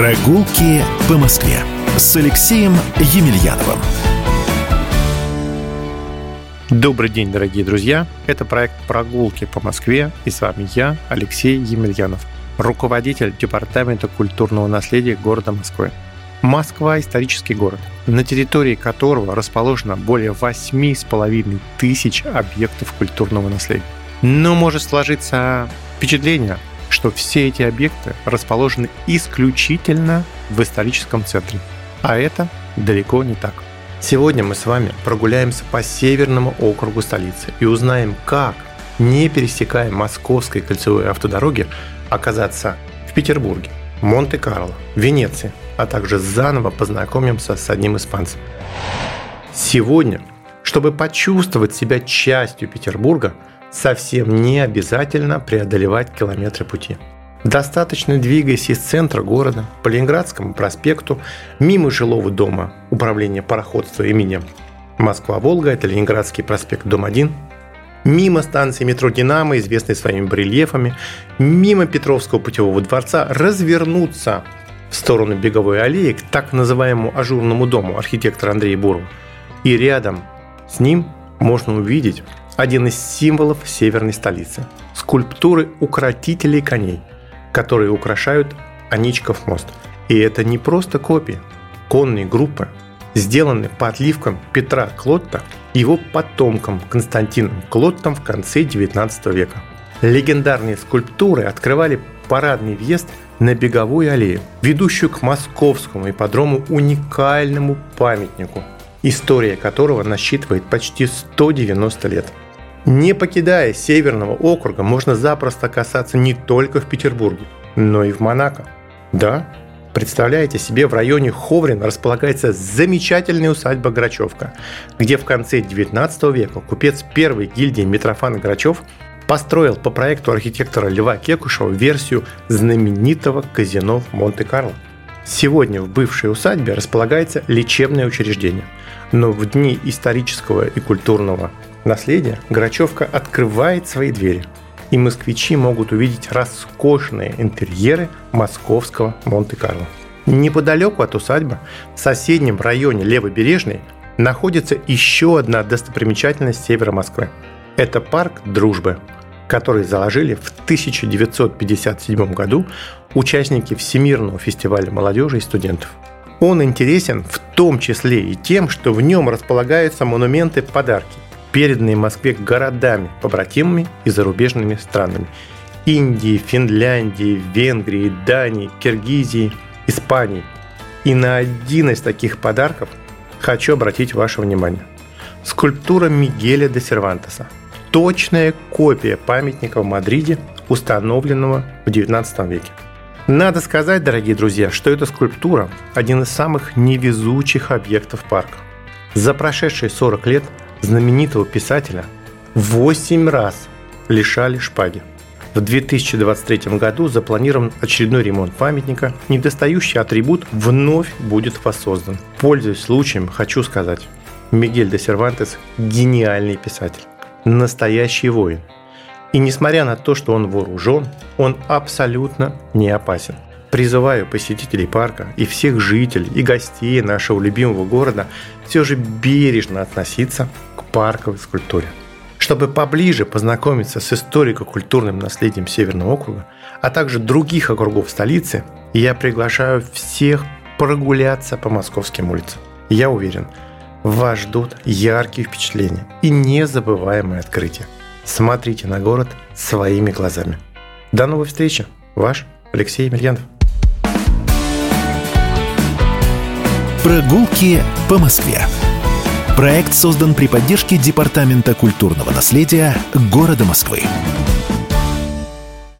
Прогулки по Москве с Алексеем Емельяновым. Добрый день, дорогие друзья! Это проект «Прогулки по Москве» и с вами я, Алексей Емельянов, руководитель Департамента культурного наследия города Москвы. Москва – исторический город, на территории которого расположено более 8,5 тысяч объектов культурного наследия. Но может сложиться впечатление, что все эти объекты расположены исключительно в историческом центре. А это далеко не так. Сегодня мы с вами прогуляемся по северному округу столицы и узнаем, как, не пересекая московской кольцевой автодороги, оказаться в Петербурге, Монте-Карло, Венеции, а также заново познакомимся с одним испанцем. Сегодня, чтобы почувствовать себя частью Петербурга, совсем не обязательно преодолевать километры пути. Достаточно двигаясь из центра города по Ленинградскому проспекту мимо жилого дома управления пароходства имени Москва-Волга, это Ленинградский проспект, дом 1, мимо станции метро «Динамо», известной своими барельефами, мимо Петровского путевого дворца, развернуться в сторону Беговой аллеи к так называемому ажурному дому архитектора Андрея Бурова. И рядом с ним можно увидеть один из символов северной столицы – скульптуры укротителей коней, которые украшают Аничков мост. И это не просто копии, конные группы, сделаны по отливкам Петра Клотта и его потомкам Константином Клоттом в конце XIX века. Легендарные скульптуры открывали парадный въезд на Беговую аллею, ведущую к московскому ипподрому уникальному памятнику, история которого насчитывает почти 190 лет – не покидая Северного округа, можно запросто касаться не только в Петербурге, но и в Монако. Да, представляете себе, в районе Ховрин располагается замечательная усадьба Грачевка, где в конце 19 века купец первой гильдии Митрофан Грачев построил по проекту архитектора Льва Кекушева версию знаменитого казино в Монте-Карло. Сегодня в бывшей усадьбе располагается лечебное учреждение, но в дни исторического и культурного наследия Грачевка открывает свои двери, и москвичи могут увидеть роскошные интерьеры московского Монте-Карло. Неподалеку от усадьбы, в соседнем районе Левобережной, находится еще одна достопримечательность севера Москвы. Это парк Дружбы, который заложили в 1957 году участники Всемирного фестиваля молодежи и студентов. Он интересен в том числе и тем, что в нем располагаются монументы-подарки – переданные Москве городами, побратимами и зарубежными странами. Индии, Финляндии, Венгрии, Дании, Киргизии, Испании. И на один из таких подарков хочу обратить ваше внимание. Скульптура Мигеля де Сервантеса. Точная копия памятника в Мадриде, установленного в XIX веке. Надо сказать, дорогие друзья, что эта скульптура – один из самых невезучих объектов парка. За прошедшие 40 лет знаменитого писателя 8 раз лишали шпаги. В 2023 году запланирован очередной ремонт памятника. Недостающий атрибут вновь будет воссоздан. Пользуясь случаем, хочу сказать, Мигель де Сервантес – гениальный писатель, настоящий воин. И несмотря на то, что он вооружен, он абсолютно не опасен. Призываю посетителей парка и всех жителей и гостей нашего любимого города все же бережно относиться парковой скульптуре. Чтобы поближе познакомиться с историко-культурным наследием Северного округа, а также других округов столицы, я приглашаю всех прогуляться по московским улицам. Я уверен, вас ждут яркие впечатления и незабываемые открытия. Смотрите на город своими глазами. До новой встречи. Ваш Алексей Емельянов. Прогулки по Москве. Проект создан при поддержке Департамента культурного наследия города Москвы.